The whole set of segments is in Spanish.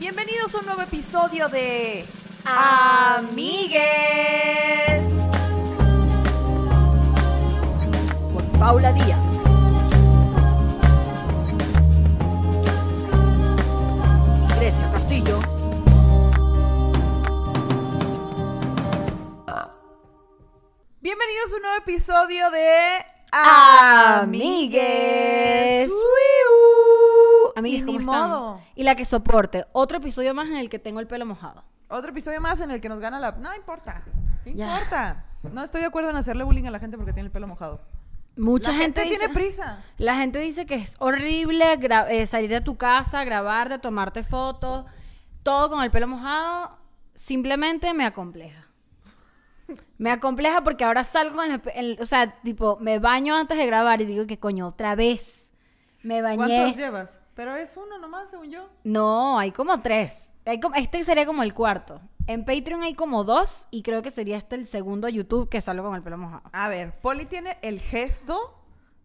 Bienvenidos a un nuevo episodio de Amigues con Paula Díaz. y Grecia Castillo. Bienvenidos a un nuevo episodio de Amigues. Amigues, ¿cómo están? modo. Y la que soporte. Otro episodio más en el que tengo el pelo mojado. Otro episodio más en el que nos gana la... No importa. No Ya. importa. No estoy de acuerdo en hacerle bullying a la gente porque tiene el pelo mojado. Mucha la gente, gente, dice, tiene prisa. La gente dice que es horrible eh, salir de tu casa, grabarte, tomarte fotos, todo con el pelo mojado. Simplemente me acompleja. Me acompleja porque ahora salgo con el, pe- el- o sea, tipo, me baño antes de grabar y digo que coño, otra vez. Me bañé. ¿Cuántos llevas? Pero es uno nomás, según yo. No, hay como tres. Hay como- este sería como el cuarto. En Patreon hay como dos y creo que sería este el segundo YouTube que salgo con el pelo mojado. A ver, Poli tiene el gesto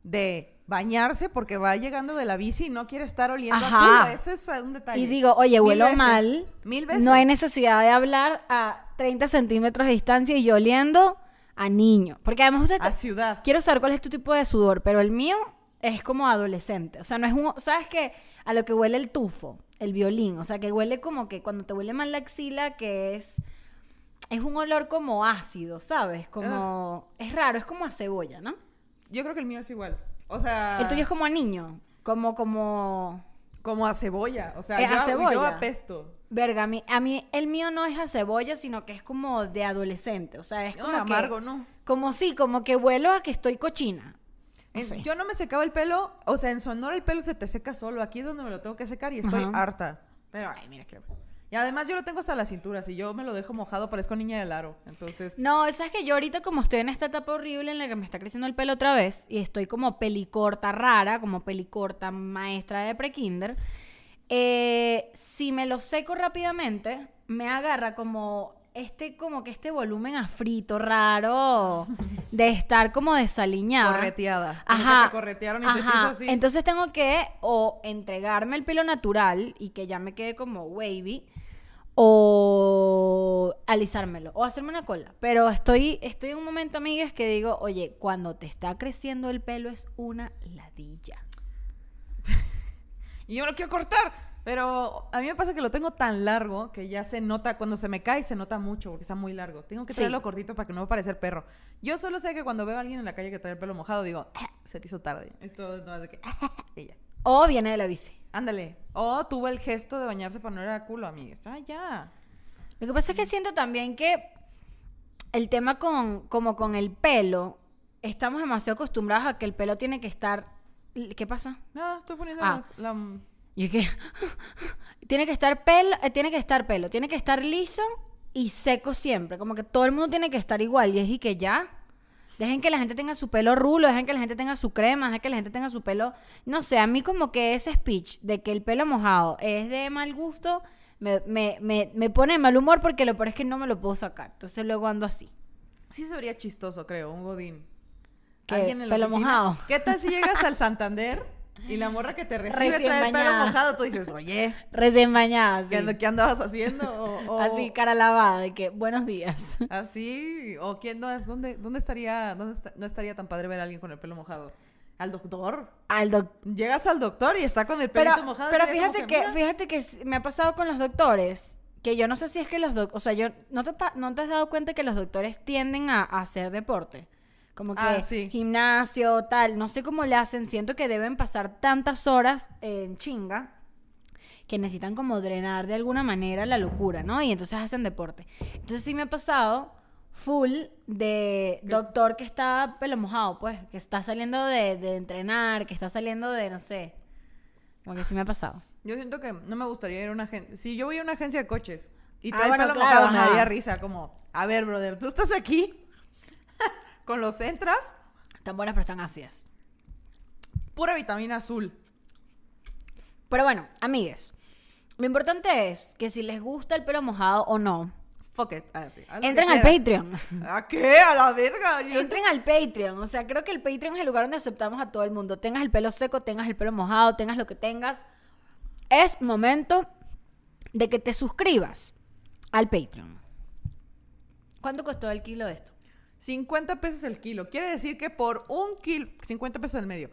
de bañarse porque va llegando de la bici y no quiere estar oliendo Ajá. a culo. Ese es un detalle. Y digo, oye, huelo mal. Mil veces. No hay necesidad de hablar a 30 centímetros de distancia y yo oliendo a niño. Porque además usted... A ciudad. Quiero saber cuál es tu tipo de sudor, pero el mío es como adolescente. O sea, no es un... ¿Sabes qué? A lo que huele el tufo, el violín. O sea, que huele como que cuando te huele mal la axila, que es... Es un olor como ácido, ¿sabes? Como... Es raro, es como a cebolla, ¿no? Yo creo que el mío es igual. O sea, El tuyo es como a niño. Como, como... como a cebolla. O sea, Eh, a yo, cebolla. yo apesto. Verga, a mí, a mí el mío no es a cebolla, sino que es como de adolescente. O sea, es No, como que- amargo, ¿no? Como sí, como que huelo a que estoy cochina. En-. Yo no me secaba el pelo, o sea, en Sonora el pelo se te seca solo. Aquí es donde me lo tengo que secar y estoy Ajá. harta. Pero, ay, mira qué. Y además yo lo tengo hasta la cintura. Si yo me lo dejo mojado, parezco niña del aro. Entonces, No, sabes que yo ahorita como estoy en esta etapa horrible en la que me está creciendo el pelo otra vez y estoy como pelicorta rara, como pelicorta maestra de prekinder, eh, si me lo seco rápidamente, me agarra como este, como que este volumen a frito raro de estar como desaliñada. correteada. Ajá. te corretearon y se te Ajá. hizo así. Entonces tengo que o entregarme el pelo natural y que ya me quede como wavy o alisármelo o hacerme una cola. Pero estoy estoy en un momento, amigas, que digo, "Oye, cuando te está creciendo el pelo es una ladilla." Y yo me lo quiero cortar. Pero a mí me pasa que lo tengo tan largo que ya se nota, cuando se me cae se nota mucho porque está muy largo. Tengo que Sí. traerlo cortito para que no me parezca perro. Yo solo sé que cuando veo a alguien en la calle que trae el pelo mojado, digo, "Ah, se te hizo tarde. Esto no es de que, y ya. O viene de la bici. Ándale. O tuvo el gesto de bañarse para no ir a culo, amigas. Ah, ya. Lo que pasa es que siento también que el tema con como con el pelo estamos demasiado acostumbrados a que el pelo tiene que estar ¿Qué pasa? Nada, estoy poniendo Ah. las- la... Y es que tiene que estar pelo, eh, tiene que estar pelo, tiene que estar liso y seco siempre, como que todo el mundo tiene que estar igual y es y que ya dejen que la gente tenga su pelo rulo, dejen que la gente tenga su crema, dejen que la gente tenga su pelo, no sé, a mí como que ese speech de que el pelo mojado es de mal gusto me, me, me, me pone de mal humor porque lo peor es que no me lo puedo sacar, entonces luego ando así. Sí se vería chistoso, creo, un godín. ¿Qué? Alguien en la ¿Pelo oficina. mojado? ¿Qué tal si llegas al Santander y la morra que te recibe Recién trae el pelo mojado? Tú dices, oye, Recién bañada, ¿qué, así. and- qué andabas haciendo? O, o- Así, cara lavada, de que buenos días. Así, o quién no es, ¿dónde, dónde estaría, dónde no estaría tan padre ver a alguien con el pelo mojado? ¿Al doctor? Al doctor. Llegas al doctor y está con el Pero, pelito mojado. pero sería como fíjate que, mira, fíjate que me ha pasado con los doctores que yo no sé si es que los doctores, o sea, yo no te, pa- no te has dado cuenta que los doctores tienden a, a hacer deporte. Como que Ah, sí. gimnasio, tal, no sé cómo le hacen, siento que deben pasar tantas horas en chinga que necesitan como drenar de alguna manera la locura, ¿no? Y entonces hacen deporte. Entonces sí me ha pasado full de doctor que está pelo mojado, pues, que está saliendo de, de entrenar, que está saliendo de, no sé, como que sí me ha pasado. Yo siento que no me gustaría ir a una agencia. Si yo voy a una agencia de coches y Ah, trae bueno, pelo claro, mojado, me daría risa. Como, a ver, brother, tú estás aquí con los entras, Están buenas pero están ácidas. pura vitamina azul. Pero bueno, amigues, lo importante es que si les gusta el pelo mojado o no, Fuck it. Ah, sí, entren al. Patreon. ¿A qué? A la verga. Yo- Entren al Patreon. O sea, creo que el Patreon es el lugar donde aceptamos a todo el mundo. Tengas el pelo seco, tengas el pelo mojado, tengas lo que tengas. Es momento de que te suscribas al Patreon. ¿Cuánto costó el kilo de esto? 50 pesos el kilo. Quiere decir que por un kilo, 50 pesos al medio.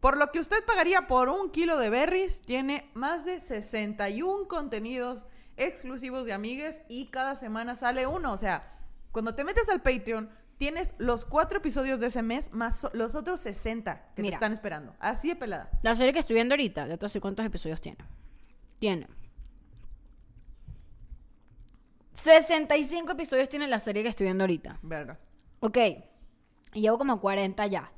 Por lo que usted pagaría por un kilo de berries, tiene más de 61 contenidos exclusivos de amigues y cada semana sale uno. O sea, cuando te metes al Patreon, tienes los cuatro episodios de ese mes más los otros 60 que Mira. te están esperando. Así de pelada. La serie que estoy viendo ahorita, ya te decir cuántos episodios tiene. Tiene. 65 episodios tiene la serie que estoy viendo ahorita. Verga. Ok. Llevo como 40 ya.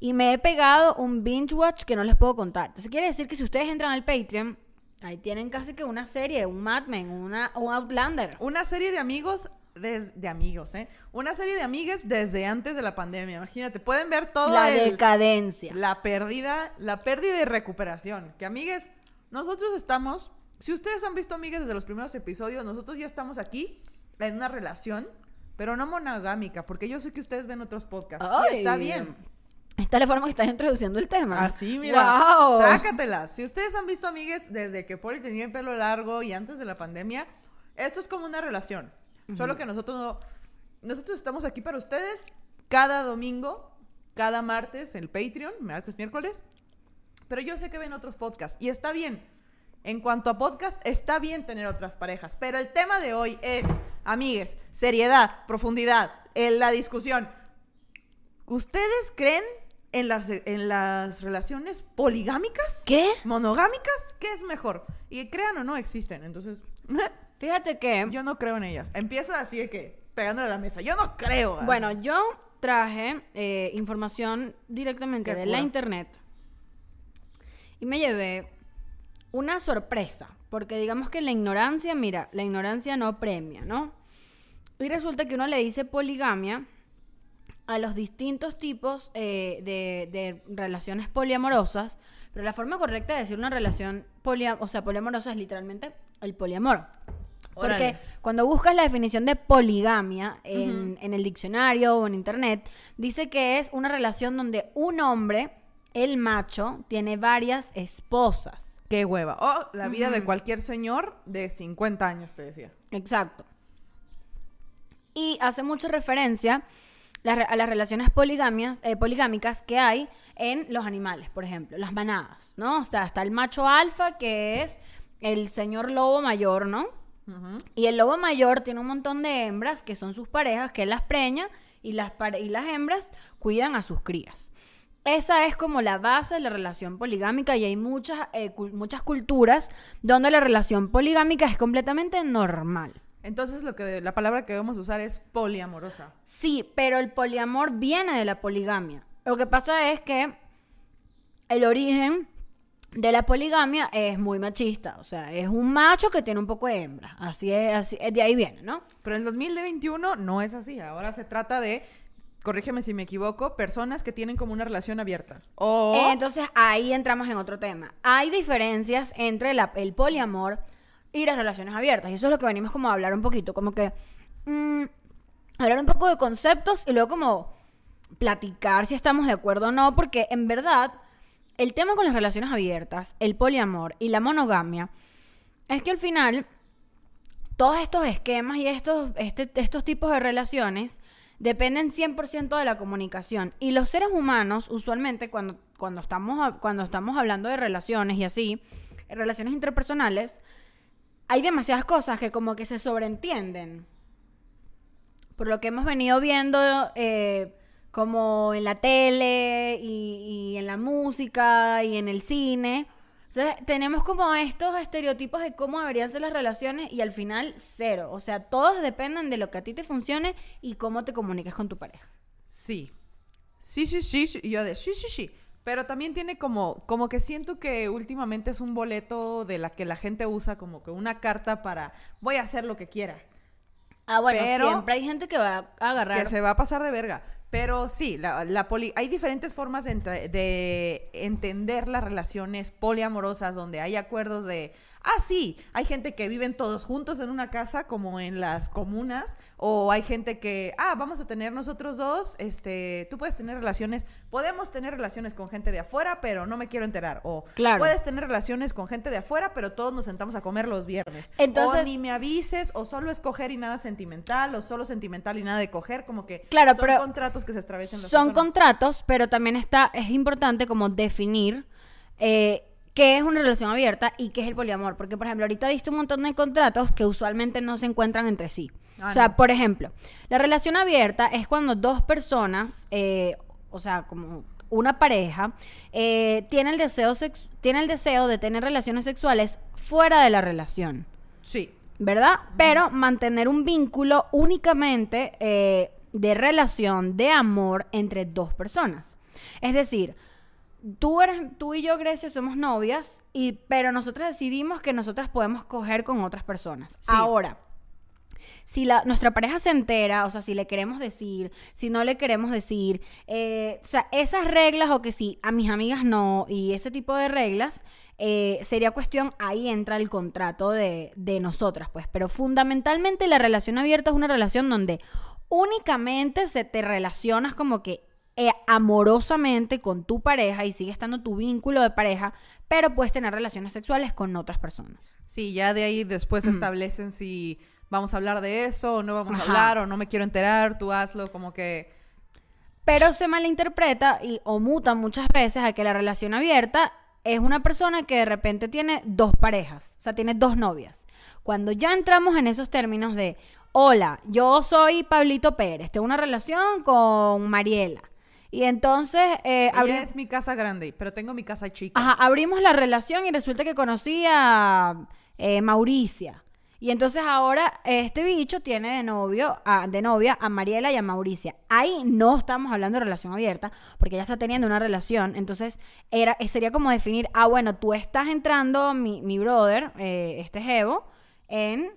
Y me he pegado un binge watch que no les puedo contar. Entonces quiere decir que si ustedes entran al Patreon, ahí tienen casi que una serie, un Mad Men, una, un Outlander. Una serie de amigos des- de amigos, ¿eh? Una serie de amigues desde antes de la pandemia. Imagínate, pueden ver todo La el- decadencia. la pérdida, la pérdida y recuperación. Que amigues, nosotros estamos, si ustedes han visto amigues desde los primeros episodios, nosotros ya estamos aquí en una relación, pero no monogámica, porque yo sé que ustedes ven otros podcasts. y está bien. Esta es la forma que estás introduciendo el tema. Así, mira. ¡Wow! Trácatelas. Si ustedes han visto amigues desde que Poli tenía el pelo largo y antes de la pandemia, esto es como una relación. Solo que nosotros no. Nosotros estamos aquí para ustedes cada domingo, cada martes, el Patreon, martes, miércoles. Pero yo sé que ven otros podcasts y está bien. En cuanto a podcast, está bien tener otras parejas. Pero el tema de hoy es, amigues, seriedad, profundidad, en la discusión. ¿Ustedes creen en las, en las relaciones poligámicas? ¿Qué? ¿Monogámicas? ¿Qué es mejor? Y crean o no, existen. Entonces, Fíjate que... yo no creo en ellas. Empieza así de que, pegándole a la mesa. Yo no creo. Bueno, yo traje eh, información directamente Qué de la internet y me llevé una sorpresa, porque digamos que la ignorancia, mira, la ignorancia no premia, ¿no? Y resulta que uno le dice poligamia a los distintos tipos eh, de, de relaciones poliamorosas, pero la forma correcta de decir una relación polia, o sea, poliamorosa es literalmente el poliamor. Porque cuando buscas la definición de poligamia en, en el diccionario o en internet, dice que es una relación donde un hombre, el macho, tiene varias esposas. Qué hueva. O la vida de cualquier señor de 50 años, te decía. Exacto. Y hace mucha referencia a las relaciones poligamias, eh, poligámicas que hay en los animales, por ejemplo, las manadas, ¿no? O sea, está el macho alfa, que es el señor lobo mayor, ¿no? Y el lobo mayor tiene un montón de hembras que son sus parejas, que él las preña y las, y las hembras cuidan a sus crías. Esa es como la base de la relación poligámica y hay muchas, eh, muchas culturas donde la relación poligámica es completamente normal. Entonces, lo que la palabra que debemos usar es poliamorosa. Sí, pero el poliamor viene de la poligamia. Lo que pasa es que el origen de la poligamia es muy machista. O sea, es un macho que tiene un poco de hembra. Así es, así, de ahí viene, ¿no? Pero en el 2021 no es así. Ahora se trata de, corrígeme si me equivoco, personas que tienen como una relación abierta. O Eh, Entonces ahí entramos en otro tema. Hay diferencias entre la- el poliamor y las relaciones abiertas. Y eso es lo que venimos como a hablar un poquito. Como que mm, hablar un poco de conceptos y luego como platicar si estamos de acuerdo o no. Porque en verdad el tema con las relaciones abiertas, el poliamor y la monogamia es que al final todos estos esquemas y estos, este- estos tipos de relaciones dependen 100% de la comunicación. Y los seres humanos, usualmente, cuando, cuando, estamos, cuando estamos hablando de relaciones y así, relaciones interpersonales, hay demasiadas cosas que como que se sobreentienden. Por lo que hemos venido viendo eh, como en la tele y en la música y en el cine. Entonces, tenemos como estos estereotipos de cómo deberían ser las relaciones y al final cero. O sea, todos dependen de lo que a ti te funcione y cómo te comuniques con tu pareja. sí. Sí, sí, sí, sí. Y yo de sí, sí, sí. Pero también tiene como, como que siento que últimamente es un boleto de la que la gente usa como que una carta para voy a hacer lo que quiera. Ah, bueno, Pero- siempre hay gente que va a agarrar. Que se va a pasar de verga. Pero sí, la, poli hay diferentes formas de entender las relaciones poliamorosas donde hay acuerdos de, ah, sí, hay gente que viven todos juntos en una casa como en las comunas, o hay gente que, ah, vamos a tener nosotros dos, este, tú puedes tener relaciones, podemos tener relaciones con gente de afuera, pero no me quiero enterar, o Claro. puedes tener relaciones con gente de afuera, pero todos nos sentamos a comer los viernes. Entonces- o ni me avises, o solo es coger y nada sentimental, o solo sentimental y nada de coger, como que Claro, son pero contratos que se extraviesan las Son personas. contratos, pero también está, es importante como definir eh, qué es una relación abierta y qué es el poliamor. Porque, por ejemplo, ahorita viste un montón de contratos que usualmente no se encuentran entre sí. Ah, o sea, no. por ejemplo, la relación abierta es cuando dos personas, eh, o sea, como una pareja, eh, tiene, el deseo tiene el deseo de tener relaciones sexuales fuera de la relación. Sí. ¿verdad? Pero mantener un vínculo únicamente eh, de relación, de amor entre dos personas. Es decir, tú, eres, tú y yo, Grecia, somos novias, y, pero nosotras decidimos que nosotras podemos coger con otras personas. Sí. Ahora, si la, nuestra pareja se entera, o sea, si le queremos decir, si no le queremos decir, eh, o sea, esas reglas o que sí, a mis amigas no, y ese tipo de reglas, eh, sería cuestión, ahí entra el contrato de, de nosotras, pues, pero fundamentalmente la relación abierta es una relación donde únicamente se te relacionas como que eh, amorosamente con tu pareja y sigue estando tu vínculo de pareja, pero puedes tener relaciones sexuales con otras personas. Sí, ya de ahí después establecen si vamos a hablar de eso o no vamos a hablar o no me quiero enterar, tú hazlo, como que... Pero se malinterpreta y, o muta muchas veces a que la relación abierta es una persona que de repente tiene dos parejas, o sea, tiene dos novias. Cuando ya entramos en esos términos de, hola, yo soy Pablito Pérez, tengo una relación con Mariela. Y entonces eh, Ella es mi casa grande, pero tengo mi casa chica. Ajá, abrimos la relación y resulta que conocí a eh, Mauricia. Y entonces ahora este bicho tiene de novio, a- de novia a Mariela y a Mauricia. Ahí no estamos hablando de relación abierta, porque ella está teniendo una relación. Entonces era, eh, sería como definir, ah, bueno, tú estás entrando, mi, mi brother, eh, este Jevo, en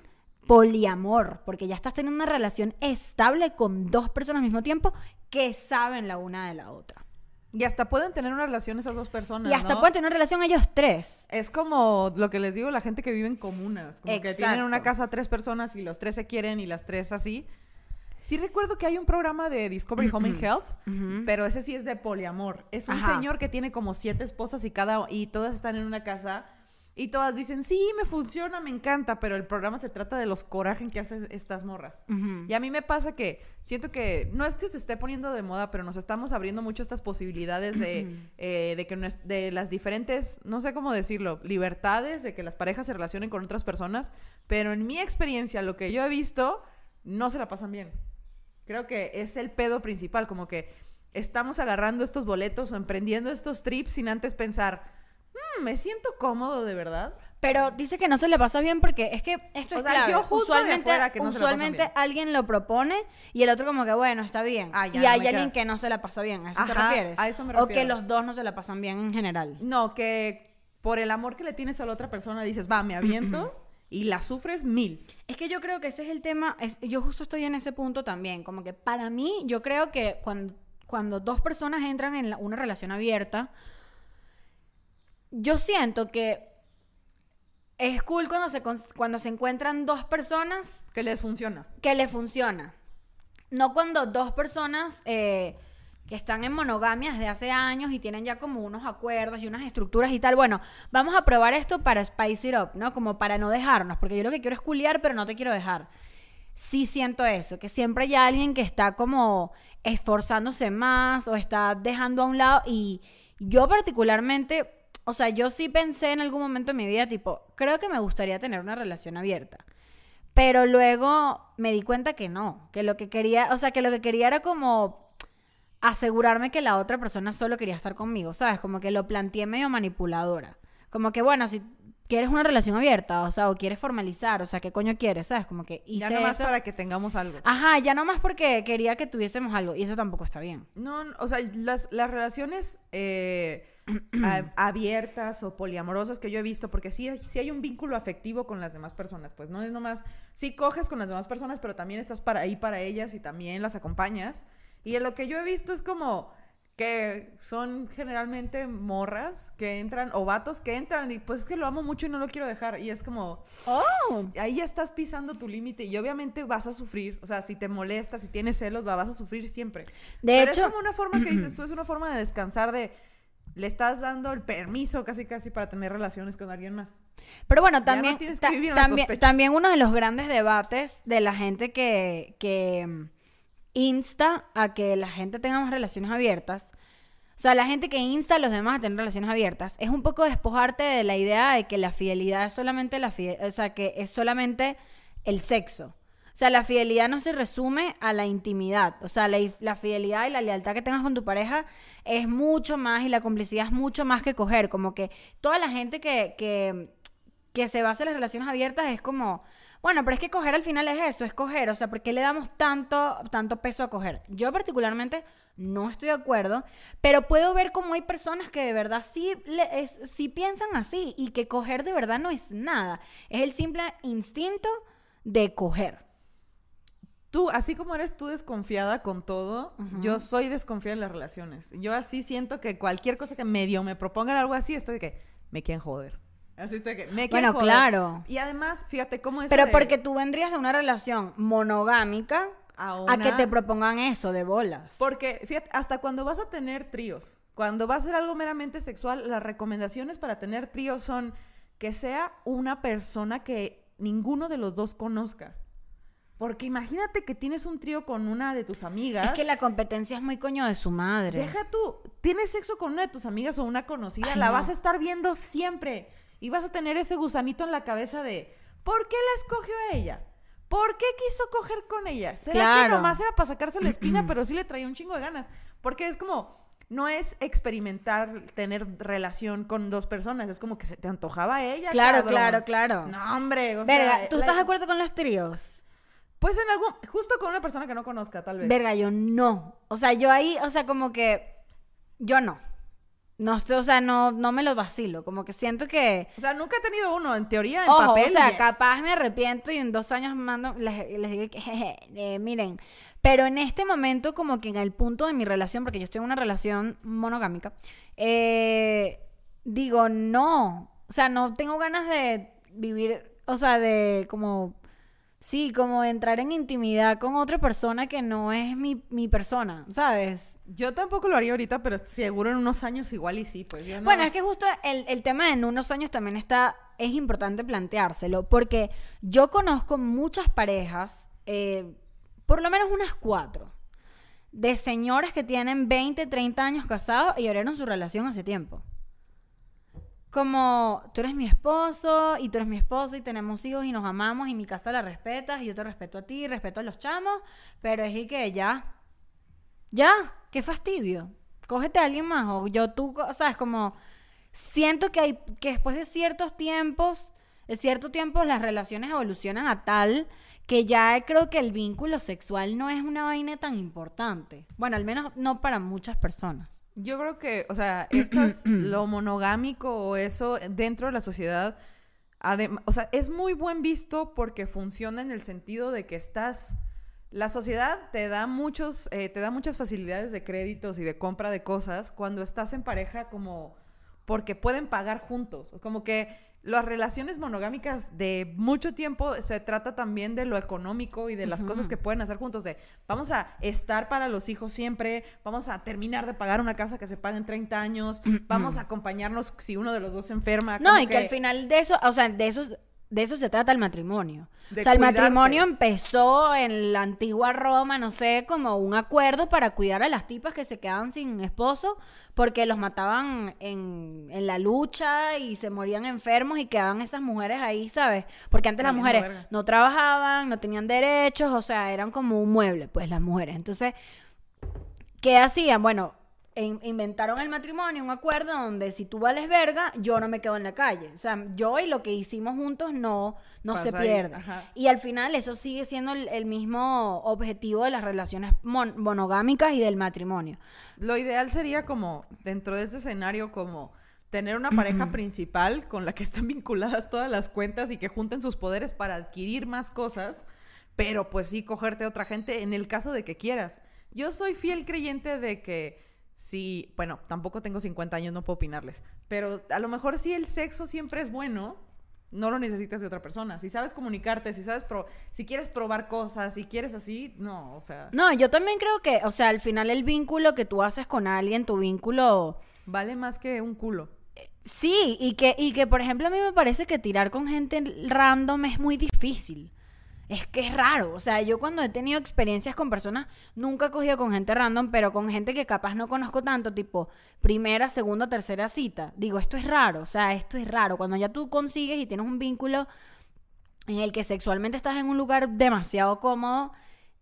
poliamor, porque ya estás teniendo una relación estable con dos personas al mismo tiempo que saben la una de la otra. Y hasta pueden tener una relación esas dos personas, Y hasta ¿no? pueden tener una relación ellos tres. Es como lo que les digo, la gente que vive en comunas. Como que tienen Exacto. una casa tres personas y los tres se quieren y las tres así. Sí recuerdo que hay un programa de Discovery Home and Health, pero ese sí es de poliamor. Es un Ajá. señor que tiene como siete esposas y cada y todas están en una casa y todas dicen, sí, me funciona, me encanta, pero el programa se trata de los corajes que hacen estas morras. Y a mí me pasa que siento que no es que se esté poniendo de moda, pero nos estamos abriendo mucho estas posibilidades de, eh, de que de las diferentes, no sé cómo decirlo, libertades de que las parejas se relacionen con otras personas, pero en mi experiencia, lo que yo he visto, no se la pasan bien. Creo que es el pedo principal, como que estamos agarrando estos boletos o emprendiendo estos trips sin antes pensar, "Mm, me siento cómodo de verdad. Pero dice que no se le pasa bien porque es que esto O es sea, clave. yo usualmente que no usualmente alguien lo propone y el otro como que bueno, está bien. Ah, ya, y no hay alguien que no se la pasa bien. ¿A eso te Ajá, refieres? a eso me O que los dos no se la pasan bien en general. No, que por el amor que le tienes a la otra persona dices, va, me aviento y la sufres mil. Es que yo creo que ese es el tema, es, yo justo estoy en ese punto también, como que para mí yo creo que cuando, cuando dos personas entran en la- una relación abierta, yo siento que es cool cuando se, cuando se encuentran dos personas Que les funciona. que le funciona. No cuando dos personas eh, que están en monogamia desde hace años y tienen ya como unos acuerdos y unas estructuras y tal. Bueno, vamos a probar esto para spice it up, ¿no? Como para no dejarnos, porque yo lo que quiero es culiar, pero no te quiero dejar. Sí siento eso, que siempre hay alguien que está como esforzándose más o está dejando a un lado y yo particularmente, o sea, yo sí pensé en algún momento en mi vida, tipo, creo que me gustaría tener una relación abierta. Pero luego me di cuenta que no, que lo que quería, o sea, que lo que quería era como asegurarme que la otra persona solo quería estar conmigo, ¿sabes? Como que lo planteé medio manipuladora. Como que, bueno, si quieres una relación abierta, o sea, o quieres formalizar, o sea, ¿qué coño quieres? ¿Sabes? Como que hice ya nomás eso. para que tengamos algo. Ajá, ya nomás porque quería que tuviésemos algo, y eso tampoco está bien. No, no, o sea, las, las relaciones eh, abiertas o poliamorosas que yo he visto, porque sí, sí hay un vínculo afectivo con las demás personas, pues no es nomás, sí coges con las demás personas, pero también estás para ahí para ellas y también las acompañas. Y en lo que yo he visto es como que son generalmente morras que entran o vatos que entran y pues es que lo amo mucho y no lo quiero dejar y es como Oh. ahí ya estás pisando tu límite y obviamente vas a sufrir, o sea, si te molesta, si tienes celos, va- vas a sufrir siempre. De Pero hecho, es como una forma que dices tú, es una forma de descansar de le estás dando el permiso casi casi para tener relaciones con alguien más. Pero bueno, no también, tienes que vivir también, uno de los grandes debates de la gente que, que mm, insta a que la gente tenga más relaciones abiertas, o sea, la gente que insta a los demás a tener relaciones abiertas, es un poco despojarte de la idea de que la fidelidad es solamente la fide- o sea, que es solamente el sexo. O sea, la fidelidad no se resume a la intimidad. O sea, la, la fidelidad y la lealtad que tengas con tu pareja es mucho más y la complicidad es mucho más que coger. Como que toda la gente que, que, que se basa en las relaciones abiertas es como, bueno, pero es que coger al final es eso, es coger. O sea, ¿por qué le damos tanto, tanto peso a coger? Yo particularmente no estoy de acuerdo, pero puedo ver cómo hay personas que de verdad sí, le- es- sí piensan así y que coger de verdad no es nada. Es el simple instinto de coger. Tú, así como eres tú desconfiada con todo, yo soy desconfiada en las relaciones. Yo así siento que cualquier cosa que medio me propongan algo así, estoy de que me quieren joder. Así de que me quieren Bueno, joder. claro. Y además, fíjate cómo es. Pero porque tú vendrías de una relación monogámica A a, que te propongan eso de bolas. Porque, fíjate, hasta cuando vas a tener tríos, cuando va a ser algo meramente sexual, las recomendaciones para tener tríos son que sea una persona que ninguno de los dos conozca. Porque imagínate que tienes un trío con una de tus amigas. Es que la competencia es muy coño de su madre. Deja tú, tienes sexo con una de tus amigas o una conocida, Ay, la no. vas a estar viendo siempre. Y vas a tener ese gusanito en la cabeza de, ¿por qué la escogió a ella? ¿Por qué quiso coger con ella? ¿Será que Claro. nomás era para sacarse la espina, pero sí le traía un chingo de ganas? Porque es como, no es experimentar tener relación con dos personas, es como que se te antojaba a ella. Claro, cabrón. claro, claro. No, hombre. o Verga, sea, ¿tú la- estás de acuerdo con los tríos? Pues en algún, justo con una persona que no conozca, tal vez. Verga, yo no. O sea, yo ahí, o sea, como que yo no. No, sé, o sea, no, no me lo vacilo. Como que siento que. O sea, nunca he tenido uno, en teoría, en Ojo, papel. o sea, yes. capaz me arrepiento y en dos años mando, les, les digo que, jeje, eh, miren. Pero en este momento, como que en el punto de mi relación, porque yo estoy en una relación monogámica, eh, digo, no. O sea, no tengo ganas de vivir, o sea, de como, sí, como entrar en intimidad con otra persona que no es mi, mi persona, ¿sabes? Yo tampoco lo haría ahorita, pero seguro en unos años igual y sí, pues yo no. Bueno, es que justo el, el tema de en unos años también está, es importante planteárselo, porque yo conozco muchas parejas, eh, por lo menos unas cuatro, de señores que tienen 20, 30 años casados y abrieron su relación hace tiempo. Como tú eres mi esposo y tú eres mi esposo y tenemos hijos y nos amamos y mi casa la respetas y yo te respeto a ti, respeto a los chamos, pero es que ya, ya, qué fastidio. Cógete a alguien más o yo tú, o sea, es como siento que hay que después de ciertos tiempos, de cierto tiempo las relaciones evolucionan a tal que ya creo que el vínculo sexual no es una vaina tan importante. Bueno, al menos no para muchas personas. Yo creo que, o sea, estas, lo monogámico o eso dentro de la sociedad, o sea, es muy buen visto porque funciona en el sentido de que estás, la sociedad te da muchos, eh, te da muchas facilidades de créditos y de compra de cosas cuando estás en pareja como porque pueden pagar juntos, como que las relaciones monogámicas de mucho tiempo se trata también de lo económico y de las cosas que pueden hacer juntos, de vamos a estar para los hijos siempre, vamos a terminar de pagar una casa que se paga en 30 años, vamos a acompañarnos si uno de los dos se enferma. No, y que, al final de eso, o sea, de eso, de eso se trata el matrimonio. De o sea, el cuidarse. matrimonio empezó en la antigua Roma, no sé, como un acuerdo para cuidar a las tipas que se quedaban sin esposo porque los mataban en, en la lucha y se morían enfermos y quedaban esas mujeres ahí, ¿sabes? Porque antes las mujeres verga. no trabajaban, no tenían derechos, o sea, eran como un mueble, pues las mujeres. Entonces, ¿Qué hacían? Bueno, in- inventaron el matrimonio, un acuerdo donde si tú vales verga, yo no me quedo en la calle. O sea, yo y lo que hicimos juntos no, no se Pasa pierde. Y al final eso sigue siendo el, el mismo objetivo de las relaciones mon- monogámicas y del matrimonio. Lo ideal sería como, dentro de este escenario, como tener una pareja principal con la que están vinculadas todas las cuentas y que junten sus poderes para adquirir más cosas, pero pues sí cogerte a otra gente en el caso de que quieras. Yo soy fiel creyente de que si, bueno, tampoco tengo 50 años, no puedo opinarles, pero a lo mejor si el sexo siempre es bueno, no lo necesitas de otra persona. Si sabes comunicarte, si sabes, pro si quieres probar cosas, si quieres así, no, o sea. No, yo también creo que, o sea, al final el vínculo que tú haces con alguien, tu vínculo... Vale más que un culo. Sí, y que, y que por ejemplo a mí me parece que tirar con gente random es muy difícil. Es que es raro. O sea, yo cuando he tenido experiencias con personas, nunca he cogido con gente random, pero con gente que capaz no conozco tanto, tipo primera, segunda, tercera cita. Digo, esto es raro. O sea, esto es raro. Cuando ya tú consigues y tienes un vínculo en el que sexualmente estás en un lugar demasiado cómodo,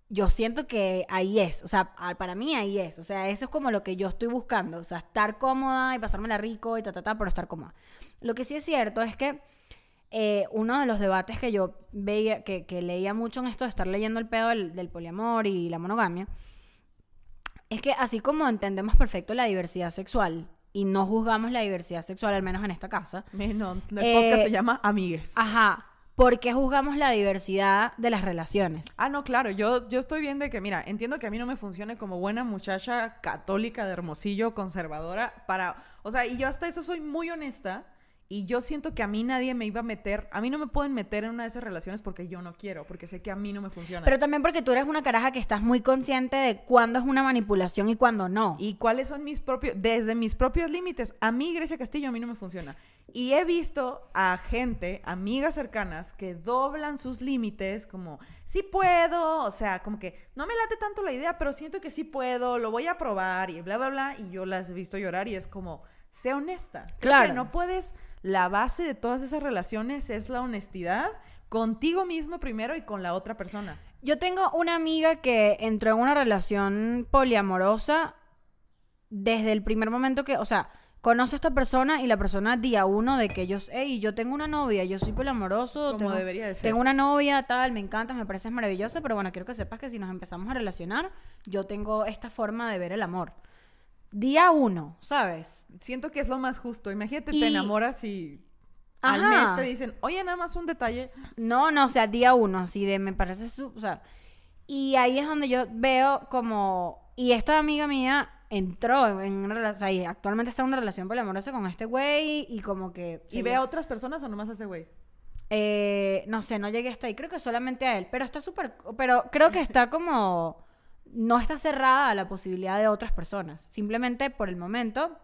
yo siento que ahí es, o sea, para mí ahí es, o sea, eso es como lo que yo estoy buscando, o sea, estar cómoda y pasármela rico y ta, ta, ta, pero estar cómoda. Lo que sí es cierto es que eh, uno de los debates que yo veía, que, leía mucho en esto de estar leyendo el pedo del, poliamor y la monogamia, es que así como entendemos perfecto la diversidad sexual y no juzgamos la diversidad sexual, al menos en esta casa. No, el podcast se eh, llama Amigues. Ajá. ¿Por qué juzgamos la diversidad de las relaciones? Ah, no, claro, yo, yo estoy bien de que, mira, entiendo que a mí no me funcione como buena muchacha católica de Hermosillo, conservadora, para, o sea, y yo hasta eso soy muy honesta, y yo siento que a mí nadie me iba a meter, a mí no me pueden meter en una de esas relaciones porque yo no quiero, porque sé que a mí no me funciona. Pero también porque tú eres una caraja que estás muy consciente de cuándo es una manipulación y cuándo no. Y cuáles son mis propios, desde mis propios límites. A mí, Grecia Castillo, a mí no me funciona. Y he visto a gente, amigas cercanas, que doblan sus límites como, sí puedo, o sea, como que no me late tanto la idea, pero siento que sí puedo, lo voy a probar y bla, bla, bla. Y yo las he visto llorar y es como, sé honesta. claro. no puedes la base de todas esas relaciones es la honestidad contigo mismo primero y con la otra persona. Yo tengo una amiga que entró en una relación poliamorosa desde el primer momento que, o sea, conoce a esta persona y la persona día uno de que ellos, hey, yo tengo una novia, yo soy poliamoroso. Como tengo, debería de ser. Tengo una novia, tal, me encanta, me parece maravillosa, pero bueno, quiero que sepas que si nos empezamos a relacionar, yo tengo esta forma de ver el amor día uno, ¿sabes? Siento que es lo más justo. Imagínate, te enamoras y al mes te dicen, oye, nada más un detalle. No, no, o sea, día uno, así de, me parece, su, o sea, y ahí es donde yo veo como, y esta amiga mía entró en una relación, o sea, actualmente está en una relación poliamorosa con este güey y como que... ¿Y ve a otras personas o nomás a ese güey? Eh, no sé, no llegué hasta ahí, creo que solamente a él, pero está súper, pero creo que está como no está cerrada a la posibilidad de otras personas. Simplemente por el momento,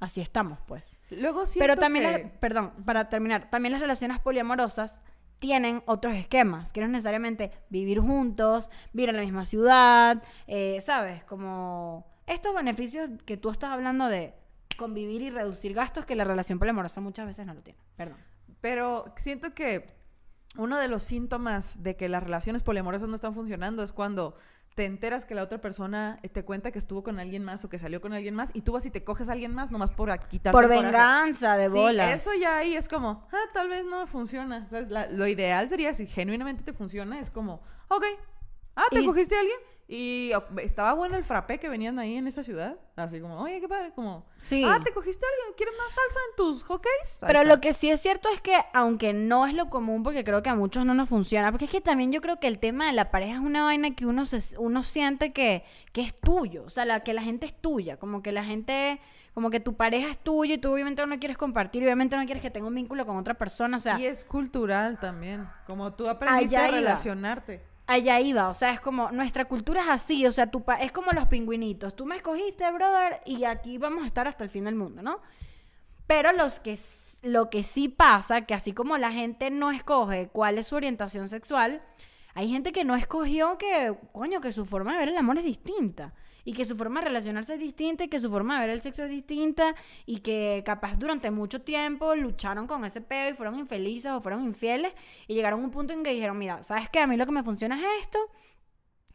así estamos, pues. Luego Pero también, perdón, para terminar, también las relaciones poliamorosas tienen otros esquemas, que no es necesariamente vivir juntos, vivir en la misma ciudad, eh, ¿sabes? Como estos beneficios que tú estás hablando de convivir y reducir gastos que la relación poliamorosa muchas veces no lo tiene. Perdón. Pero siento que uno de los síntomas de que las relaciones poliamorosas no están funcionando es cuando te enteras que la otra persona eh, te cuenta que estuvo con alguien más o que salió con alguien más y tú vas y te coges a alguien más nomás por quitarte Por venganza de bola. Sí, eso ya ahí es como, ah, tal vez no funciona. lo ideal sería si genuinamente te funciona, es como, ok, ah, ¿te cogiste a alguien? Y estaba bueno el frappé que venían ahí en esa ciudad. Así como, oye, qué padre. Como, sí. ah, ¿te cogiste a alguien? ¿Quieres más salsa en tus hockeys? Pero lo que sí es cierto es que, aunque no es lo común, porque creo que a muchos no nos funciona, porque es que también yo creo que el tema de la pareja es una vaina que uno, se, uno siente que, que es tuyo. O sea, la, que la gente es tuya. Como que la gente como que tu pareja es tuya y tú obviamente no quieres compartir, obviamente no quieres que tenga un vínculo con otra persona, o sea... Y es cultural también, como tú aprendiste a relacionarte allá iba, o sea, es como, nuestra cultura es así, o sea, tu es como los pingüinitos, tú me escogiste, brother, y aquí vamos a estar hasta el fin del mundo, ¿no? Pero los que, lo que sí pasa, que así como la gente no escoge cuál es su orientación sexual, hay gente que no escogió que, coño, que su forma de ver el amor es distinta y que su forma de relacionarse es distinta y que su forma de ver el sexo es distinta y que capaz durante mucho tiempo lucharon con ese pedo y fueron infelices o fueron infieles y llegaron a un punto en que dijeron, mira, ¿sabes qué? A mí lo que me funciona es esto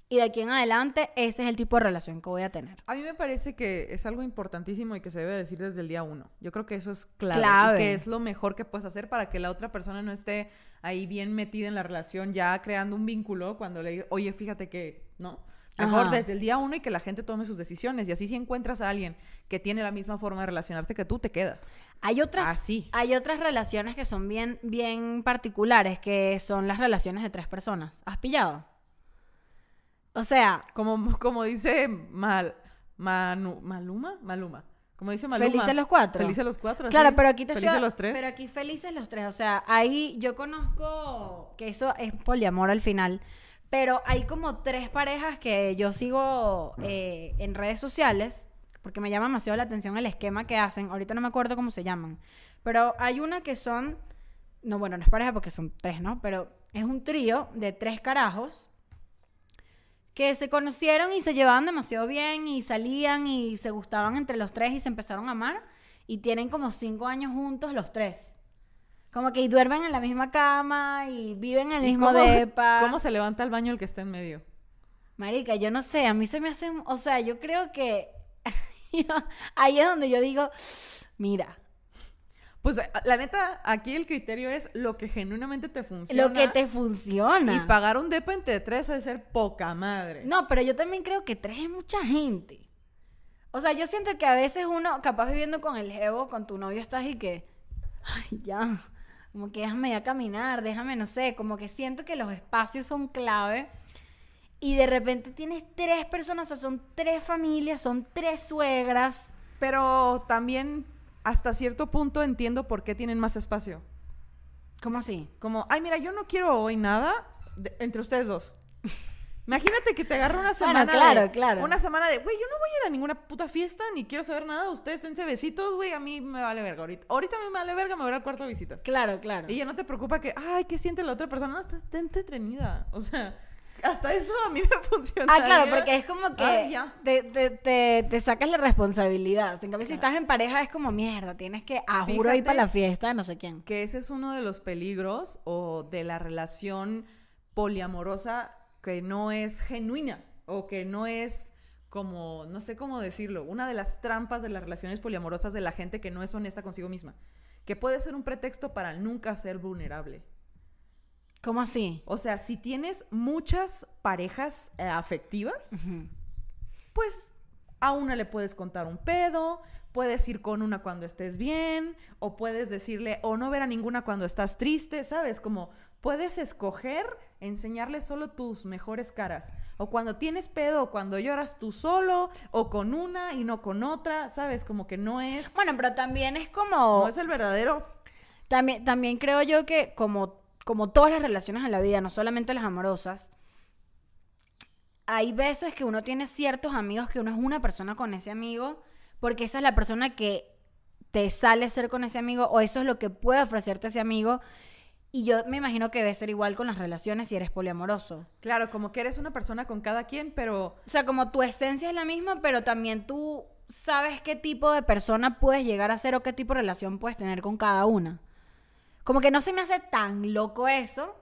y de aquí en adelante ese es el tipo de relación que voy a tener. A mí me parece que es algo importantísimo y que se debe decir desde el día uno. Yo creo que eso es clave, y que es lo mejor que puedes hacer para que la otra persona no esté ahí bien metida en la relación, ya creando un vínculo cuando le diga, oye, fíjate que, ¿no? Mejor desde el día uno y que la gente tome sus decisiones. Y así si encuentras a alguien que tiene la misma forma de relacionarse que tú, te quedas. Hay otras, así. hay otras relaciones que son bien, bien particulares, que son las relaciones de tres personas. ¿Has pillado? O sea, Como, como dice Mal, Manu- Maluma, Maluma. Como dice Maluma. Felices los cuatro. Felices los cuatro. Claro, sí. pero aquí te Felices estoy- los tres. Pero aquí felices los tres. O sea, ahí yo conozco que eso es poliamor al final. Pero hay como tres parejas que yo sigo eh, en redes sociales. Porque me llama demasiado la atención el esquema que hacen. Ahorita no me acuerdo cómo se llaman. Pero hay una que son. No, bueno, no es pareja porque son tres, ¿no? Pero es un trío de tres carajos que se conocieron y se llevaban demasiado bien y salían y se gustaban entre los tres y se empezaron a amar y tienen como cinco años juntos los tres. Como que y duermen en la misma cama y viven en el ¿Y mismo cómo- depa. ¿Cómo se levanta el baño el que está en medio? Marica, yo no sé, a mí se me hace, o sea, yo creo que ahí es donde yo digo, mira, Pues eh, la neta, aquí el criterio es lo que genuinamente te funciona. lo que te funciona. Y pagar un depa entre tres de ser poca madre. No, pero yo también creo que tres es mucha gente. O sea, yo siento que a veces uno, capaz viviendo con el jevo, con tu novio, estás y que, ay, ya, como que déjame ya caminar, déjame, no sé, como que siento que los espacios son clave. Y de repente tienes tres personas, o sea, son tres familias, son tres suegras. Pero también hasta cierto punto entiendo por qué tienen más espacio. ¿Cómo así? Como, ay, mira, yo no quiero hoy nada de- entre ustedes dos. Imagínate que te agarra una semana claro, de, claro. Una semana de, güey, yo no voy a ir a ninguna puta fiesta, ni quiero saber nada, ustedes dense besitos, güey, a mí me vale verga ahorita. Ahorita me vale verga, me voy al cuarto de visitas. Claro, claro. Y ya no te preocupa que, ay, ¿qué siente la otra persona? No, está, está entretenida. O sea, hasta eso a mí me funciona. Ah, claro, porque es como que Ay, ya. te, te, te, te sacas la responsabilidad. En cambio, si estás en pareja es como mierda, tienes que a juro ir para la fiesta no sé quién. que ese es uno de los peligros o de la relación poliamorosa que no es genuina o que no es como, no sé cómo decirlo, una de las trampas de las relaciones poliamorosas de la gente que no es honesta consigo misma, que puede ser un pretexto para nunca ser vulnerable. ¿Cómo así? O sea, si tienes muchas parejas eh, afectivas, pues a una le puedes contar un pedo, puedes ir con una cuando estés bien, o puedes decirle, o no ver a ninguna cuando estás triste, ¿sabes? Como puedes escoger enseñarle solo tus mejores caras. O cuando tienes pedo, o cuando lloras tú solo, o con una y no con otra, ¿sabes? Como que no es, Bueno, pero también es como... no es el verdadero. También, también creo yo que como, como todas las relaciones en la vida, no solamente las amorosas, hay veces que uno tiene ciertos amigos que uno es una persona con ese amigo, porque esa es la persona que te sale ser con ese amigo, o eso es lo que puede ofrecerte ese amigo. Y yo me imagino que debe ser igual con las relaciones si eres poliamoroso. Claro, como que eres una persona con cada quien, pero O sea, como tu esencia es la misma, pero también tú sabes qué tipo de persona puedes llegar a ser o qué tipo de relación puedes tener con cada una. Como que no se me hace tan loco eso,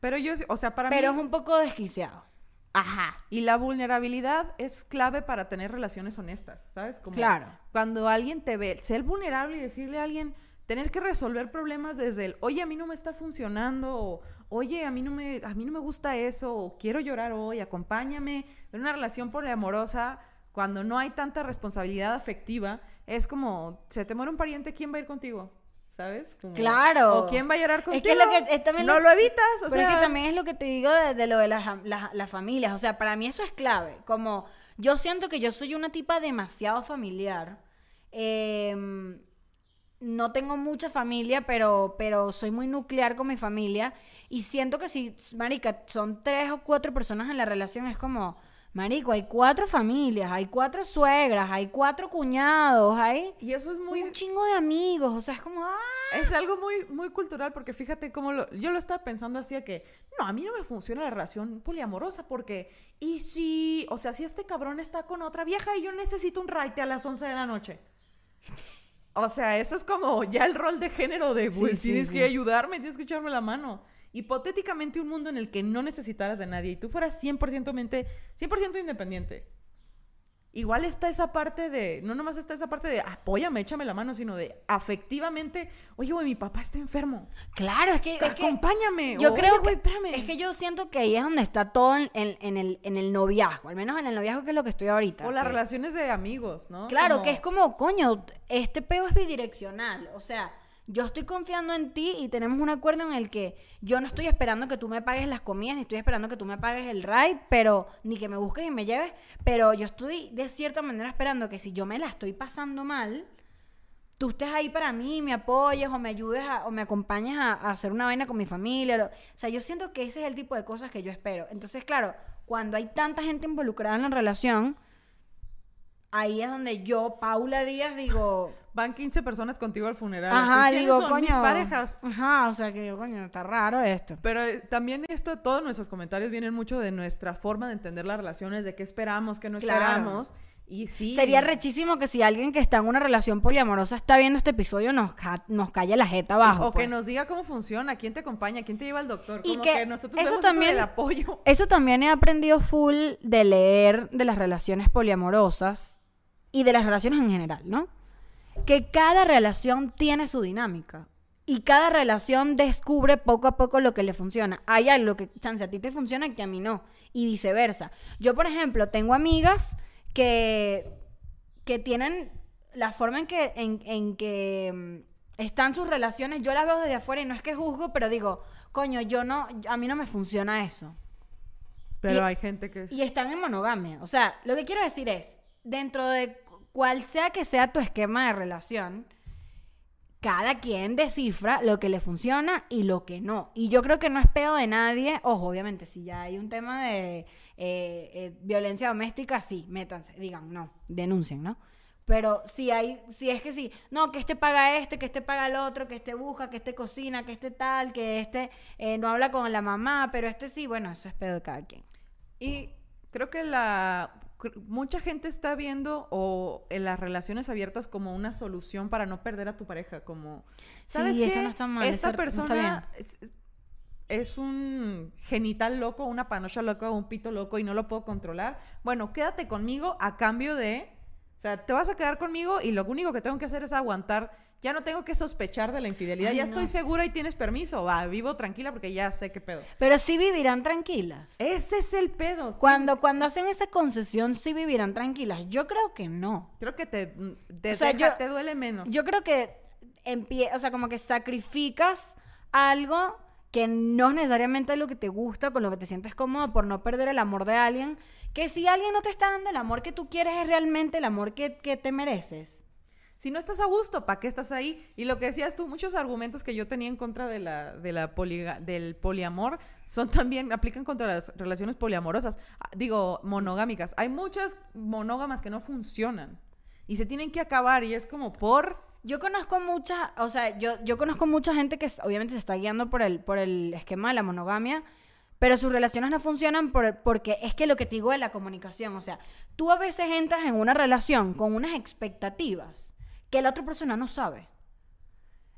pero yo, o sea, para pero mí es un poco desquiciado. Ajá. Y la vulnerabilidad es clave para tener relaciones honestas, ¿sabes? Como Claro. Cuando alguien te ve, ser vulnerable y decirle a alguien, tener que resolver problemas desde el, oye, a mí no me está funcionando, o oye, a mí no me, a mí no me gusta eso, o quiero llorar hoy, acompáñame. En una relación poliamorosa, cuando no hay tanta responsabilidad afectiva, es como, se te muere un pariente, ¿quién va a ir contigo? ¿Sabes? Como- Claro. O quién va a llorar Es contigo. que es lo que- es también no lo- lo evitas, o Pero sea. es que también es lo que te digo de, de lo de las- las familias. O sea, para mí eso es clave. Como yo siento que yo soy una tipa demasiado familiar. Em, no tengo mucha familia, pero, pero soy muy nuclear con mi familia. Y siento que si, marica, son tres o cuatro personas en la relación, es como, marico, hay cuatro familias, hay cuatro suegras, hay cuatro cuñados, hay Y eso es muy... un chingo de amigos. O sea, es como, ah. Es algo muy, muy cultural porque fíjate cómo lo, yo lo estaba pensando así de que, no, a mí no me funciona la relación poliamorosa porque, y si, o sea, si este cabrón está con otra vieja y yo necesito un raite a las 11 de la noche. O sea, eso es como ya el rol de género de, sí, tienes sí. que ayudarme, tienes que echarme la mano. Hipotéticamente un mundo en el que no necesitaras de nadie y tú fueras 100%, mente- 100 independiente. Igual está esa parte de, no nomás está esa parte de apóyame, échame la mano, sino de afectivamente, oye, güey, mi papá está enfermo. Claro, es que. es que- Acompáñame. Yo o, creo "Oye, güey, que espérame". es que yo siento que ahí es donde está todo en, en- en el, en el noviazgo, al menos en el noviazgo que es lo que estoy ahorita. O las que- relaciones de amigos, ¿no? Claro, Como- que es como, coño, este peo es bidireccional, o sea, yo estoy confiando en ti y tenemos un acuerdo en el que yo no estoy esperando que tú me pagues las comidas, ni estoy esperando que tú me pagues el ride, pero ni que me busques y me lleves, pero yo estoy de cierta manera esperando que si yo me la estoy pasando mal, tú estés ahí para mí, me apoyes o me ayudes a- o me acompañes a, hacer una vaina con mi familia. lo- o sea, yo siento que ese es el tipo de cosas que yo espero. Entonces, claro, cuando hay tanta gente involucrada en la relación, ahí es donde yo, Paula Díaz, digo, Van 15 personas contigo al funeral. Ajá, así, ¿quiénes digo, son coño. mis parejas. Ajá, o sea que digo, coño, está raro esto. Pero eh, también esto, todos nuestros comentarios vienen mucho de nuestra forma de entender las relaciones, de qué esperamos, qué no Claro. esperamos. Y sí. Sería rechísimo que si alguien que está en una relación poliamorosa está viendo este episodio nos, ca- nos calle la jeta abajo. O que pues. nos diga cómo funciona, quién te acompaña, quién te lleva al doctor. Y Como que que, nosotros eso vemos también- eso del apoyo. Eso también he aprendido full de leer de las relaciones poliamorosas y de las relaciones en general, ¿no? Que cada relación tiene su dinámica. Y cada relación descubre poco a poco lo que le funciona. Hay algo que, chance, a ti te funciona que a mí no. Y viceversa. Yo, por ejemplo, tengo amigas que, que tienen la forma en que, en, en que mm, están sus relaciones. Yo las veo desde afuera y no es que juzgo, pero digo, coño, yo no, a mí no me funciona eso. Pero Y- hay gente que... Y están en monogamia. O sea, lo que quiero decir es, dentro de cu- cual sea que sea tu esquema de relación, cada quien descifra lo que le funciona y lo que no. Y yo creo que no es pedo de nadie. Ojo, obviamente, si ya hay un tema de eh, eh, violencia doméstica, sí, métanse, digan, no, denuncien, ¿no? Pero si hay, si es que sí, no, que este paga este, que este paga el otro, que este busca, que este cocina, que este tal, que este eh, no habla con la mamá, pero este sí, bueno, eso es pedo de cada quien. Y creo que la mucha gente está viendo o en las relaciones abiertas como una solución para no perder a tu pareja, como Sí, ¿sabes eso qué? no está mal, Esta eso no está persona es un genital loco, una panocha loca, un pito loco y no lo puedo controlar. Bueno, quédate conmigo a cambio de o sea, te vas a quedar conmigo y lo único que tengo que hacer es aguantar. Ya no tengo que sospechar de la infidelidad. Ay, ya no. estoy segura y tienes permiso. Va, vivo tranquila porque ya sé qué pedo. Pero sí vivirán tranquilas. Ese es el pedo. Cuando, cuando hacen esa concesión, sí vivirán tranquilas. Yo creo que no. Creo que te, te, O sea, deja- yo- te duele menos. Yo creo que empie o sea, como que sacrificas algo que no es necesariamente lo que te gusta, con lo que te sientes cómodo por no perder el amor de alguien. Que si alguien no te está dando el amor que tú quieres, es realmente el amor que, que te mereces. Si no estás a gusto, ¿para qué estás ahí? Y lo que decías tú, muchos argumentos que yo tenía en contra de la, de la poliga- del poliamor son también, aplican contra las relaciones poliamorosas, Ah, digo, monogámicas. Hay muchas monógamas que no funcionan y se tienen que acabar y es como por... Yo conozco mucha, o sea, yo, yo conozco mucha gente que obviamente se está guiando por el, por el esquema de la monogamia, pero sus relaciones no funcionan por- porque es que lo que te digo de la comunicación, o sea, tú a veces entras en una relación con unas expectativas que la otra persona no sabe.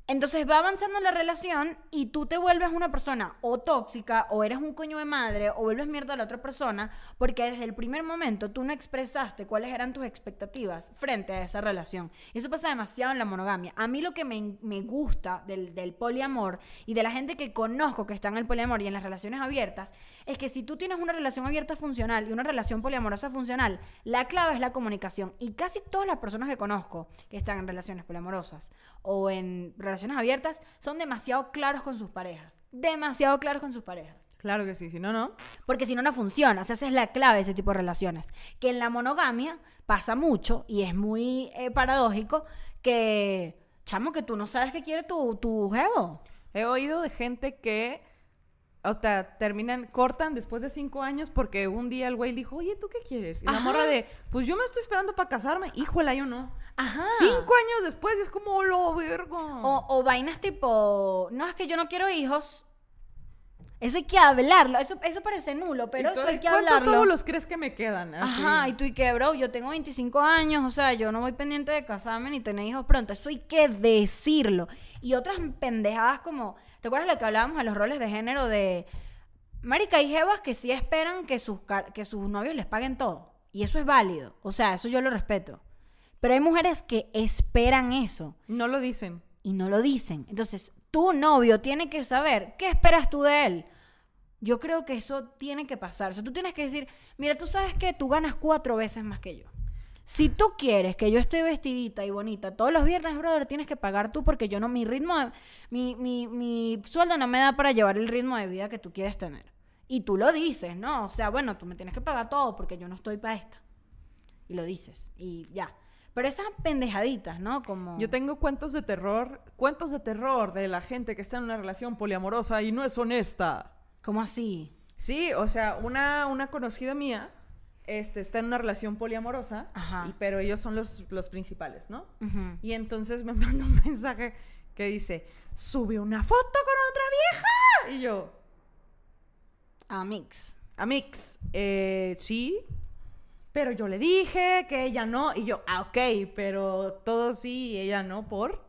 Entonces va avanzando la relación y tú te vuelves una persona o tóxica o eres un coño de madre o vuelves mierda a la otra persona porque desde el primer momento tú no expresaste cuáles eran tus expectativas frente a esa relación. Eso pasa demasiado en la monogamia. A mí lo que me, me gusta del, del poliamor y de la gente que conozco que está en el poliamor y en las relaciones abiertas es que si tú tienes una relación abierta funcional y una relación poliamorosa funcional, la clave es la comunicación. Y casi todas las personas que conozco que están en relaciones poliamorosas o en abiertas son demasiado claros con sus parejas. Demasiado claros con sus parejas. Claro que sí, si no, no. Porque si no, no funciona. O sea, esa es la clave de ese tipo de relaciones. Que en la monogamia pasa mucho y es muy eh, paradójico que, chamo, que tú no sabes qué quiere tu, tu jevo. He oído de gente que, o sea, terminan, cortan después de cinco años porque un día el güey dijo, oye, ¿tú qué quieres? Y la Ajá. morra de, pues yo me estoy esperando para casarme. Híjole, yo no. Ajá. Cinco años después es como, "Oh, lo vergo. O, o vainas tipo, no, es que yo no quiero hijos. Eso hay que hablarlo. Eso, eso parece nulo, pero eso hay que ¿Cuántos hablarlo. óvulos crees que me quedan? Así. Ajá, y tú y qué, bro, yo tengo 25 años, o sea, yo no voy pendiente de casarme ni tener hijos pronto, eso hay que decirlo. Y otras pendejadas como, ¿te acuerdas lo que hablábamos de los roles de género de marica y jevas que sí esperan que sus que sus novios les paguen todo? Y eso es válido, o sea, eso yo lo respeto. Pero hay mujeres que esperan eso No lo dicen. y no lo dicen. Entonces, tu novio tiene que saber qué esperas tú de él. Yo creo que eso tiene que pasar. O sea, tú tienes que decir, mira, tú sabes que tú ganas cuatro veces más que yo. Si tú quieres que yo esté vestidita y bonita todos los viernes, brother, tienes que pagar tú porque yo no, mi ritmo, de- mi, mi, mi sueldo no me da para llevar el ritmo de vida que tú quieres tener. Y tú lo dices, ¿no? O sea, bueno, tú me tienes que pagar todo porque yo no estoy para esta. Y lo dices. Y ya. Pero esas pendejaditas, ¿no? Como... Yo tengo cuentos de terror, cuentos de terror de la gente que está en una relación poliamorosa y no es honesta. ¿Cómo así? Sí, o sea, una, una conocida mía este, está en una relación poliamorosa, Ajá. y- pero ellos son los, los principales, ¿no? Y entonces me manda un mensaje que dice, sube una foto con otra vieja. Y yo, A mix. Amix, eh, sí, pero yo le dije que ella no. Y yo, ah, ok, pero todo sí y ella no, por.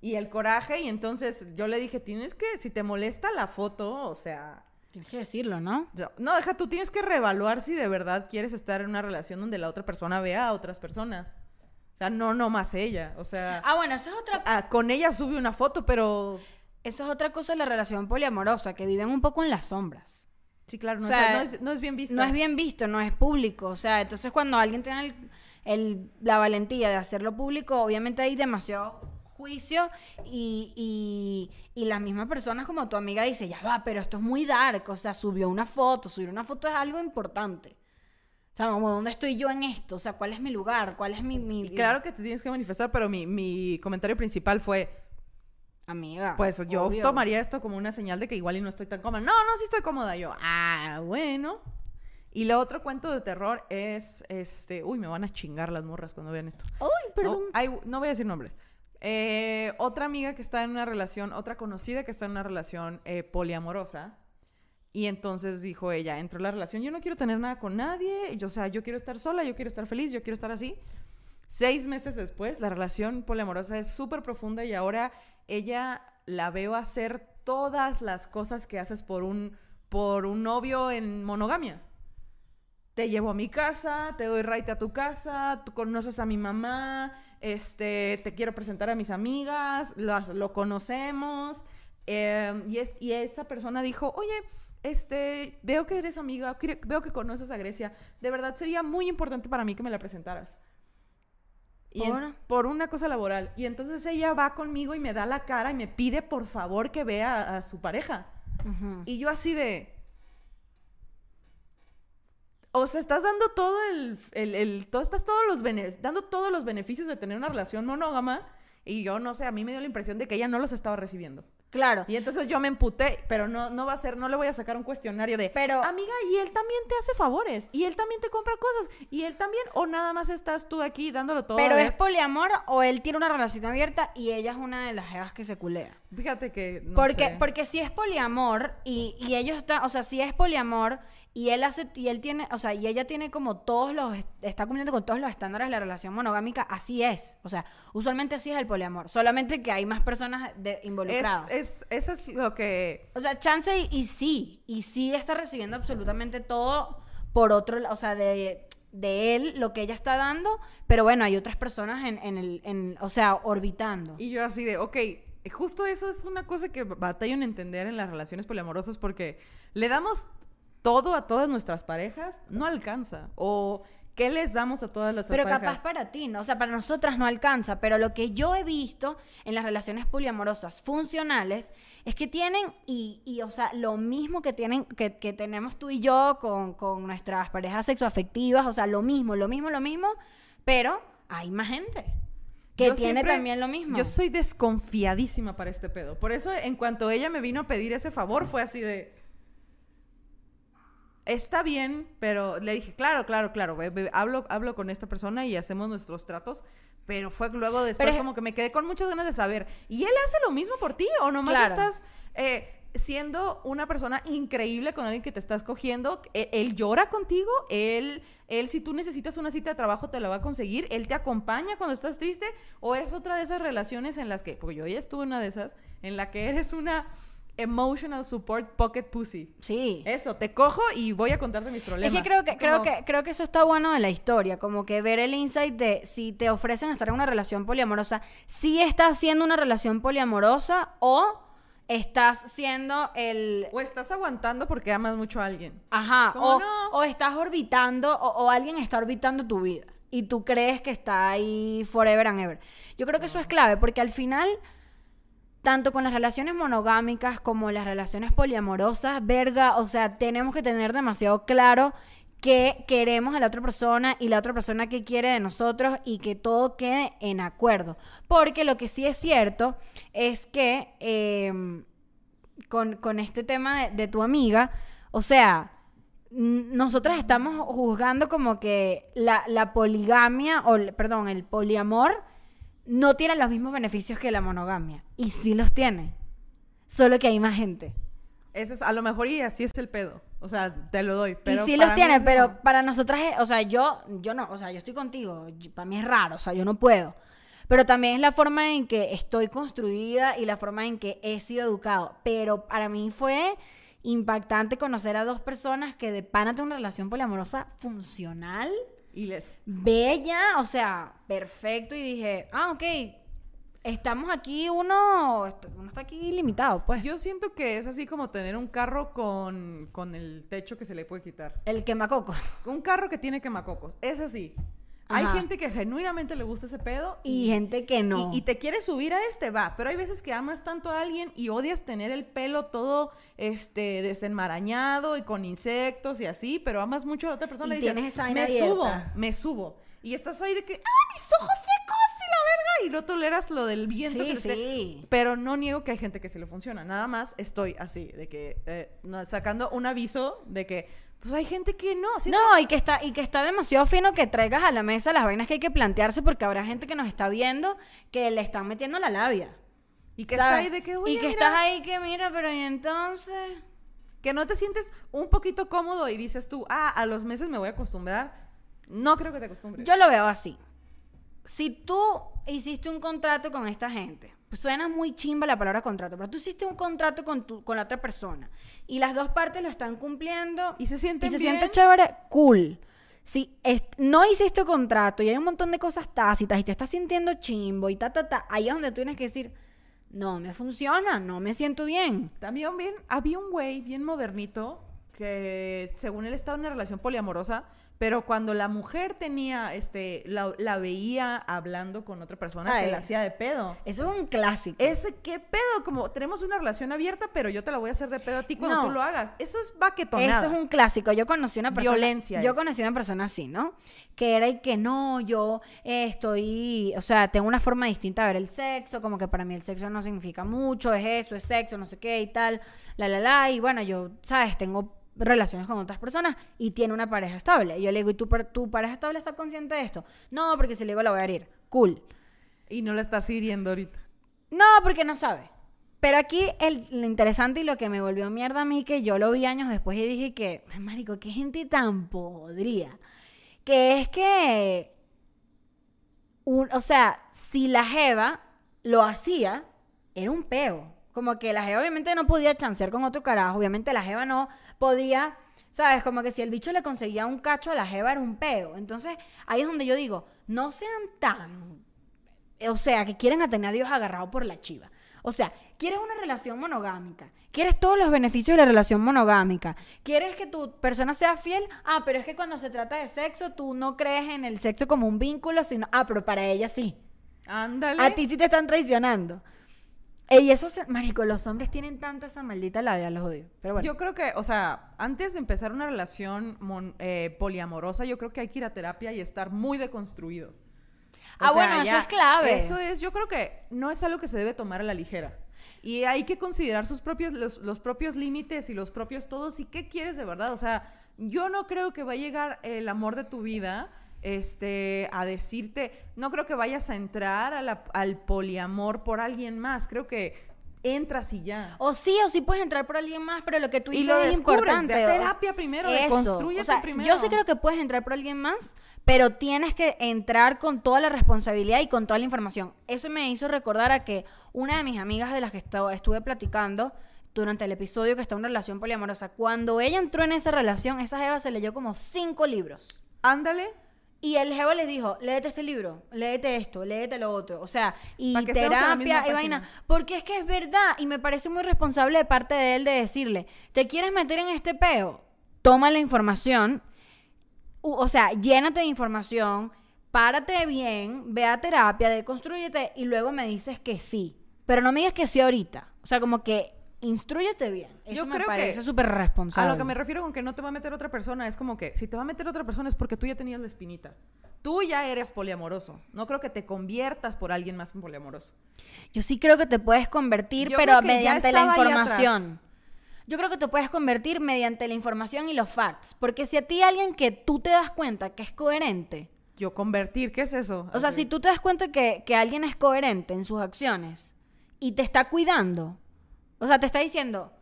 Y el coraje, y entonces yo le dije, tienes que, si te molesta la foto, o sea, Tienes que decirlo, ¿no? no, deja, tú tienes que reevaluar si de verdad quieres estar en una relación donde la otra persona vea a otras personas. O sea, no, no más ella. O sea, Ah, bueno, eso es otra ah, con ella sube una foto, pero Eso es otra cosa de la relación poliamorosa, que viven un poco en las sombras. Sí, claro, no, O sea, es, no es- no es bien vista. No es bien visto, no es público. O sea, entonces cuando alguien tiene el- el- la valentía de hacerlo público, obviamente hay demasiado juicio y, y, y las mismas personas como tu amiga dice, ya va, pero esto es muy dark. O sea, subió una foto, subir una foto es algo importante. O sea, como, ¿dónde estoy yo en esto? O sea, ¿cuál es mi lugar? ¿Cuál es mi... mi- Y claro que te tienes que manifestar, pero mi, mi comentario principal fue, Amiga. pues yo obvio. tomaría esto como una señal de que igual y no estoy tan cómoda. No, no, sí estoy cómoda. Yo, ah, bueno. Y lo otro cuento de terror es, este, uy, me van a chingar las morras cuando vean esto. Uy, perdón. No, hay- no voy a decir nombres. Eh, otra amiga que está en una relación, otra conocida que está en una relación eh, poliamorosa. Y entonces dijo ella, entró en la relación, yo no quiero tener nada con nadie, yo, o sea, yo quiero estar sola, yo quiero estar feliz, yo quiero estar así. Seis meses después, la relación poliamorosa es súper profunda y ahora ella la veo hacer todas las cosas que haces por un, por un novio en monogamia. Te llevo a mi casa, te doy raite a tu casa, tú conoces a mi mamá, este, te quiero presentar a mis amigas, las- lo conocemos. eh, y, es, y esa persona dijo, oye, este, veo que eres amiga, veo que conoces a Grecia, de verdad sería muy importante para mí que me la presentaras. Y en- ¿Por? una cosa laboral. Y entonces ella va conmigo y me da la cara y me pide por favor que vea a, a su pareja. Y yo así de... O sea, estás dando todo el... el, el- todo, estás todos los bene- dando todos los beneficios de tener una relación monógama. Y yo no sé, a mí me dio la impresión de que ella no los estaba recibiendo. Claro. Y entonces yo me emputé, pero no, no va a ser, no le voy a sacar un cuestionario de, Pero- amiga, y él también te hace favores, y él también te compra cosas, y él también, o nada más estás tú aquí dándolo todo. Pero es poliamor o él tiene una relación abierta y ella es una de las jevas que se culea. Fíjate que, no porque, sé. porque si es poliamor y, y ellos están, o sea, si es poliamor y él hace, y él tiene, o sea, y ella tiene como todos los, está cumpliendo con todos los estándares de la relación monogámica, así es. O sea, usualmente así es el poliamor. Solamente que hay más personas de- involucradas. es, eso es lo que... O sea, chance y, y sí, y sí está recibiendo absolutamente todo por otro, o sea, de, de él, lo que ella está dando, pero bueno, hay otras personas en, en el, en, o sea, orbitando. Y yo así de, ok, justo eso es una cosa que batallo en entender en las relaciones poliamorosas porque le damos todo a todas nuestras parejas, no alcanza. O ¿qué les damos a todas las Pero parejas? capaz para ti, ¿no? O sea, para nosotras no alcanza. Pero lo que yo he visto en las relaciones poliamorosas funcionales es que tienen, y, y, o sea, lo mismo que tienen, que, que tenemos tú y yo con, con nuestras parejas sexoafectivas, o sea, lo mismo, lo mismo, lo mismo, pero hay más gente que Yo tiene siempre- también lo mismo. Yo soy desconfiadísima para este pedo. Por eso, en cuanto ella me vino a pedir ese favor, fue así de. Está bien, pero le dije, claro, claro, claro, ve, hablo, hablo con esta persona y hacemos nuestros tratos. Pero fue luego después Pero como que me quedé con muchas ganas de saber. ¿Y él hace lo mismo por ti? ¿O nomás Claro. estás eh, siendo una persona increíble con alguien que te estás cogiendo? E- Él, llora contigo, él, él si tú necesitas una cita de trabajo te la va a conseguir, él te acompaña cuando estás triste o es otra de esas relaciones en las que, porque yo ya estuve en una de esas, en la que eres una emotional support pocket pussy. Sí. Eso, te cojo y voy a contarte mis Es problemas. que creo que, creo que creo que eso está bueno de la historia, como que ver el insight de si te ofrecen estar en una relación poliamorosa, si estás siendo una relación poliamorosa o estás siendo el O estás aguantando porque amas mucho a alguien. ajá, ¿Cómo o, no? o estás orbitando o, o alguien está orbitando tu vida. y tú crees que está ahí forever and ever. Yo creo que eso es clave porque al final tanto con las relaciones monogámicas como las relaciones poliamorosas, verga, o sea, tenemos que tener demasiado claro que queremos a la otra persona y la otra persona que quiere de nosotros y que todo quede en acuerdo. Porque lo que sí es cierto es que em, con, este tema de, tu amiga, o sea, nosotras estamos juzgando como que la, la poligamia, o perdón, el poliamor no tiene los mismos beneficios que la monogamia. Y sí los tiene. Solo que hay más gente. Eso es, a lo mejor y así es el pedo. O sea, te lo doy. Pero y sí los tiene, pero para nosotras, es, o sea, yo, yo no, o sea, yo estoy contigo. para mí es raro, o sea, yo no puedo. Pero también es la forma en que estoy construida y la forma en que he sido educado. Pero para mí fue impactante conocer a dos personas que de pana una relación poliamorosa funcional y les... Bella, o sea, perfecto. Y dije, ah, ok, estamos aquí, uno, uno está aquí limitado, pues. Yo siento que es así como tener un carro con, con el techo que se le puede quitar. El quemacocos. Un carro que tiene quemacocos. Es así. Hay gente que genuinamente le gusta ese pedo. Y, gente que no. Y, te quiere subir a este, va. Pero hay veces que amas tanto a alguien y odias tener el pelo todo este, desenmarañado y con insectos y así, pero amas mucho a la otra persona y, dices, me subo, me subo. Y estás ahí de que, ¡ah, mis ojos secos! Y la verga. Y no toleras lo del viento que sí. Pero no niego que hay gente que sí le funciona. Nada más estoy así, de que, eh, sacando un aviso de que pues hay gente que no. no, y que, está, y que está demasiado fino que traigas a la mesa las vainas que hay que plantearse porque habrá gente que nos está viendo que le están metiendo la labia. Y que está ahí de que, Y que estás ahí que, mira, pero y entonces... Que no te sientes un poquito cómodo y dices tú, ah, a los meses me voy a acostumbrar. No creo que te acostumbres. Yo lo veo así. Si tú hiciste un contrato con esta gente pues suena muy chimba la palabra contrato, pero tú hiciste un contrato con, tu, con la otra persona y las dos partes lo están cumpliendo y se siente y se siente chévere, cool. Si no hiciste contrato y hay un montón de cosas tácitas y te estás sintiendo chimbo y ta, ta, ta, ahí es donde tú tienes que decir, no me funciona, no me siento bien. También bien, había un güey bien modernito que según él estaba en una relación poliamorosa, pero cuando la mujer tenía, este, la, veía hablando con otra persona, se la hacía de pedo. Eso es un clásico. Ese, ¿qué pedo? Como tenemos una relación abierta, pero yo te la voy a hacer de pedo a ti cuando tú lo hagas. Eso es baquetonada. Eso es un clásico. Yo conocí una persona. Violencia. Yo conocí una persona así, ¿no? Que era y que no, yo estoy, o sea, tengo una forma distinta de ver el sexo, como que para mí el sexo no significa mucho, es eso, es sexo, no sé qué y tal, la, la, la. Y bueno, yo, ¿sabes? Tengo relaciones con otras personas y tiene una pareja estable. Yo le digo, ¿y tu, tu pareja estable está consciente de esto? No, porque si le digo la voy a herir. Cool. Y no la estás hiriendo ahorita. No, porque no sabe. Pero aquí el, lo interesante y lo que me volvió mierda a mí, que yo lo vi años después y dije que, marico, qué gente tan podría. Que es que, o sea, si la Jeva lo hacía, era un peo. Como que la Jeva obviamente no podía chancear con otro carajo. Obviamente la Jeva no podía, ¿sabes? Como que si el bicho le conseguía un cacho a la Jeva era un peo. Entonces ahí es donde yo digo, no sean tan... O sea, que quieren a tener a Dios agarrado por la chiva. O sea, quieres una relación monogámica, quieres todos los beneficios de la relación monogámica, quieres que tu persona sea fiel, ah, pero es que cuando se trata de sexo, tú no crees en el sexo como un vínculo, sino, ah, pero para ella sí. Ándale. A ti sí te están traicionando. Y eso, marico, los hombres tienen tanta esa maldita labia, los odio. Pero bueno. Yo creo que, o sea, antes de empezar una relación eh, poliamorosa, yo creo que hay que ir a terapia y estar muy deconstruido. ah, bueno, eso es clave. Eso es, yo creo que no es algo que se debe tomar a la ligera. Y hay que considerar sus propios, los, los propios límites y los propios todos y qué quieres de verdad. O sea, yo no creo que va a llegar el amor de tu vida este, a decirte, no creo que vayas a entrar al poliamor por alguien más, creo que entras y ya. O sí, o sí puedes entrar por alguien más, pero lo que tú dices lo es importante. terapia primero, construye primero. Yo sí creo que puedes entrar por alguien más, pero tienes que entrar con toda la responsabilidad y con toda la información. Eso me hizo recordar a que una de mis amigas de las que estuve platicando durante el episodio que está en una relación poliamorosa, cuando ella entró en esa relación, esa Eva se leyó como cinco libros. Ándale. Y el jevo les dijo, léete este libro, léete esto, léete lo otro. O sea, y terapia y vaina. Porque es que es verdad y me parece muy responsable de parte de él de decirle, ¿te quieres meter en este peo? Toma la información, o sea, llénate de información, párate bien, ve a terapia, deconstrúyete y luego me dices que sí. Pero no me digas que sí ahorita. O sea, como que instruyete bien. Eso Yo me creo que parece súper responsable. A lo que me refiero con que no te va a meter otra persona es como que si te va a meter otra persona es porque tú ya tenías la espinita. Tú ya eres poliamoroso. No creo que te conviertas por alguien más poliamoroso. Yo sí creo que te puedes convertir, Yo pero que mediante la información. Yo creo que te puedes convertir mediante la información y los facts. Porque si a ti alguien que tú te das cuenta que es coherente, Yo convertir, ¿qué es eso? o sea, Así. si tú te das cuenta que, que alguien es coherente en sus acciones y te está cuidando, o sea, te está diciendo,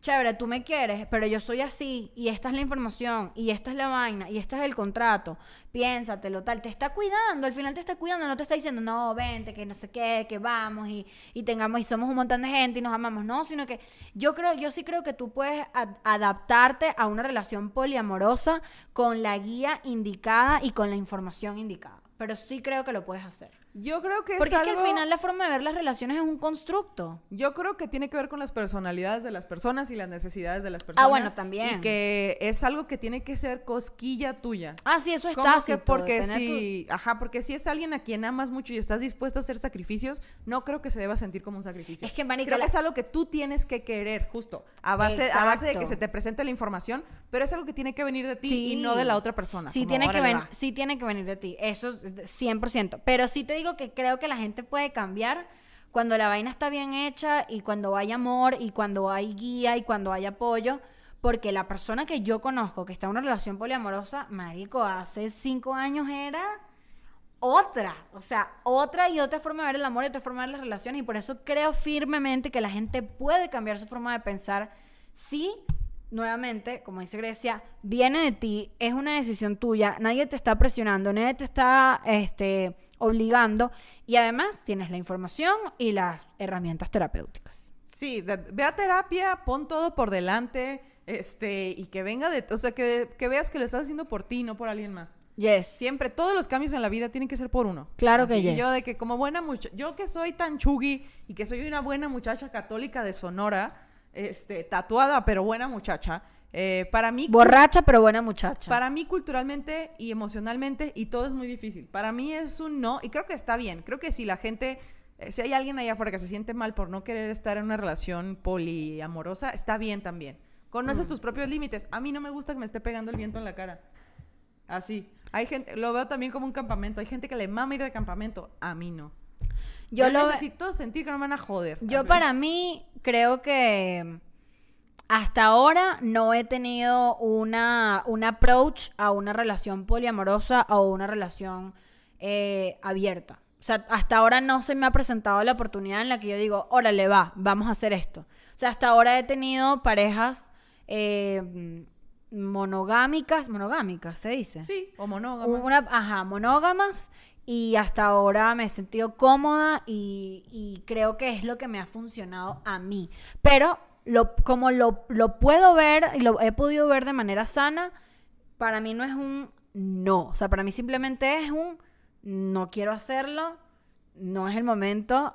chévere, tú me quieres, pero yo soy así, y esta es la información, y esta es la vaina, y este es el contrato, piénsatelo, tal, te está cuidando, al final te está cuidando, no te está diciendo, no, vente, que no sé qué, que vamos, y, y tengamos, y somos un montón de gente, y nos amamos, no, sino que yo creo, yo sí creo que tú puedes ad- adaptarte a una relación poliamorosa con la guía indicada y con la información indicada, pero sí creo que lo puedes hacer. Yo creo que Porque es es que al final la forma de ver las relaciones es un constructo. Yo creo que tiene que ver con las personalidades de las personas y las necesidades de las personas. Ah, bueno, también. Y que es algo que tiene que ser cosquilla tuya. Ah, sí, eso es Como que porque si, ajá, porque si es alguien a quien amas mucho y estás dispuesto a hacer sacrificios, no creo que se deba sentir como un sacrificio. Es que, marica, creo la- que es algo que tú tienes que querer, justo, a base, a base de que se te presente la información, pero es algo que tiene que venir de ti Sí. y no de la otra persona. Sí como, tiene, que "Órale, ven- va". sí tiene que venir de ti, eso es de 100%. Pero sí te digo que creo que la gente puede cambiar cuando la vaina está bien hecha y cuando hay amor y cuando hay guía y cuando hay apoyo. Porque la persona que yo conozco que está en una relación poliamorosa, marico, hace cinco años era otra. O sea, otra y otra forma de ver el amor y otra forma de ver las relaciones. Y por eso creo firmemente que la gente puede cambiar su forma de pensar si, nuevamente, como dice Grecia, viene de ti, es una decisión tuya, nadie te está presionando, nadie te está este, obligando. Y además tienes la información y las herramientas terapéuticas. Sí, ve a terapia, pon todo por delante, este, y que venga de, o sea, que, que veas que lo estás haciendo por ti, no por alguien más. Yes. Siempre, todos los cambios en la vida tienen que ser por uno. Claro que yes. Yo de que como buena muchacha, yo que soy tan chugui y que soy una buena muchacha católica de Sonora, este, tatuada pero buena muchacha, eh, para mí... Borracha pero buena muchacha. Para mí culturalmente y emocionalmente y todo es muy difícil. Para mí es un no y creo que está bien. Creo que si la gente, eh, si hay alguien allá afuera que se siente mal por no querer estar en una relación poliamorosa, está bien también. Conoces tus propios límites. A mí no me gusta que me esté pegando el viento en la cara. Así. Hay gente, lo veo también como un campamento. Hay gente que le mama ir de campamento. A mí no. yo lo necesito sentir que no me van a joder. Yo Así. para mí creo que hasta ahora no he tenido una, un approach a una relación poliamorosa o una relación eh, abierta. O sea, hasta ahora no se me ha presentado la oportunidad en la que yo digo, órale, va, vamos a hacer esto. O sea, hasta ahora he tenido parejas eh, monogámicas, monogámicas, se dice. Sí, o monógamas. Una, ajá, monógamas y hasta ahora me he sentido cómoda y, y creo que es lo que me ha funcionado a mí. Pero lo, como lo, lo puedo ver y lo he podido ver de manera sana, para mí no es un no. O sea, para mí simplemente es un no quiero hacerlo, no es el momento,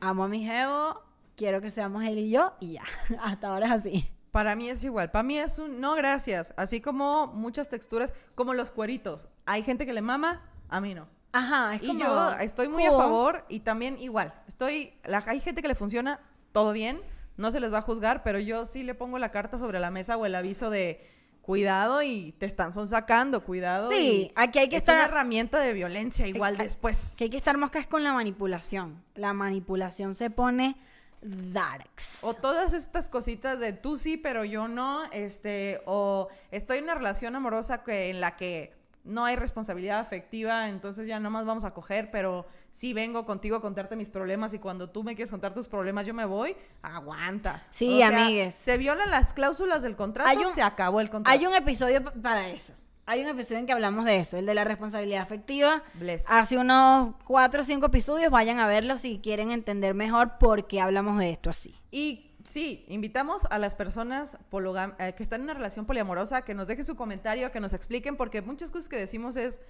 amo a mi jevo, quiero que seamos él y yo y ya. Hasta ahora es así. Para mí es igual. Para mí es un no gracias. Así como muchas texturas, como los cueritos. Hay gente que le mama, a mí no. Ajá, es Y como... yo estoy muy a cool. favor y también igual. Estoy, la, hay gente que le funciona todo bien, no se les va a juzgar, pero yo sí le pongo la carta sobre la mesa o el aviso de cuidado y te están sacando, cuidado. Sí, aquí hay que es estar- una herramienta de violencia igual Hay- después. Que hay que estar moscas con la manipulación. La manipulación se pone darks. O todas estas cositas de tú sí, pero yo no, este, o estoy en una relación amorosa que, en la que no hay responsabilidad afectiva, entonces ya nomás vamos a coger, pero sí vengo contigo a contarte mis problemas y cuando tú me quieres contar tus problemas yo me voy, aguanta. Sí, amigues. Se violan las cláusulas del contrato, un- se acabó el contrato. Hay un episodio pa- para eso. Hay un episodio en que hablamos de eso, el de la responsabilidad afectiva. Blessed. Hace unos cuatro o cinco episodios, vayan a verlo si quieren entender mejor por qué hablamos de esto así. Y sí, invitamos a las personas eh, que están en una relación poliamorosa que nos dejen su comentario, que nos expliquen, porque muchas cosas que decimos es,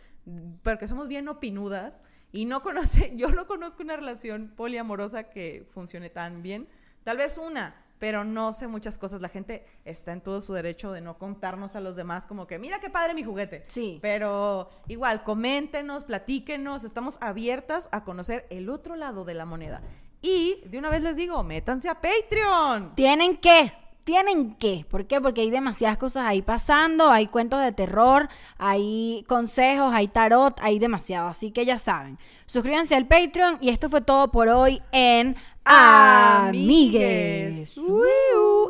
porque somos bien opinudas y no conoce, yo no conozco una relación poliamorosa que funcione tan bien. Tal vez una, pero no sé muchas cosas. La gente está en todo su derecho de no contarnos a los demás como que, mira qué padre mi juguete. Sí. Pero igual, coméntenos, platíquenos, estamos abiertas a conocer el otro lado de la moneda. Y de una vez les digo, métanse a Patreon. Tienen que, tienen que. ¿Por qué? Porque hay demasiadas cosas ahí pasando, hay cuentos de terror, hay consejos, hay tarot, hay demasiado. Así que ya saben. Suscríbanse al Patreon y esto fue todo por hoy en Amigues.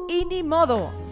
Y ni modo.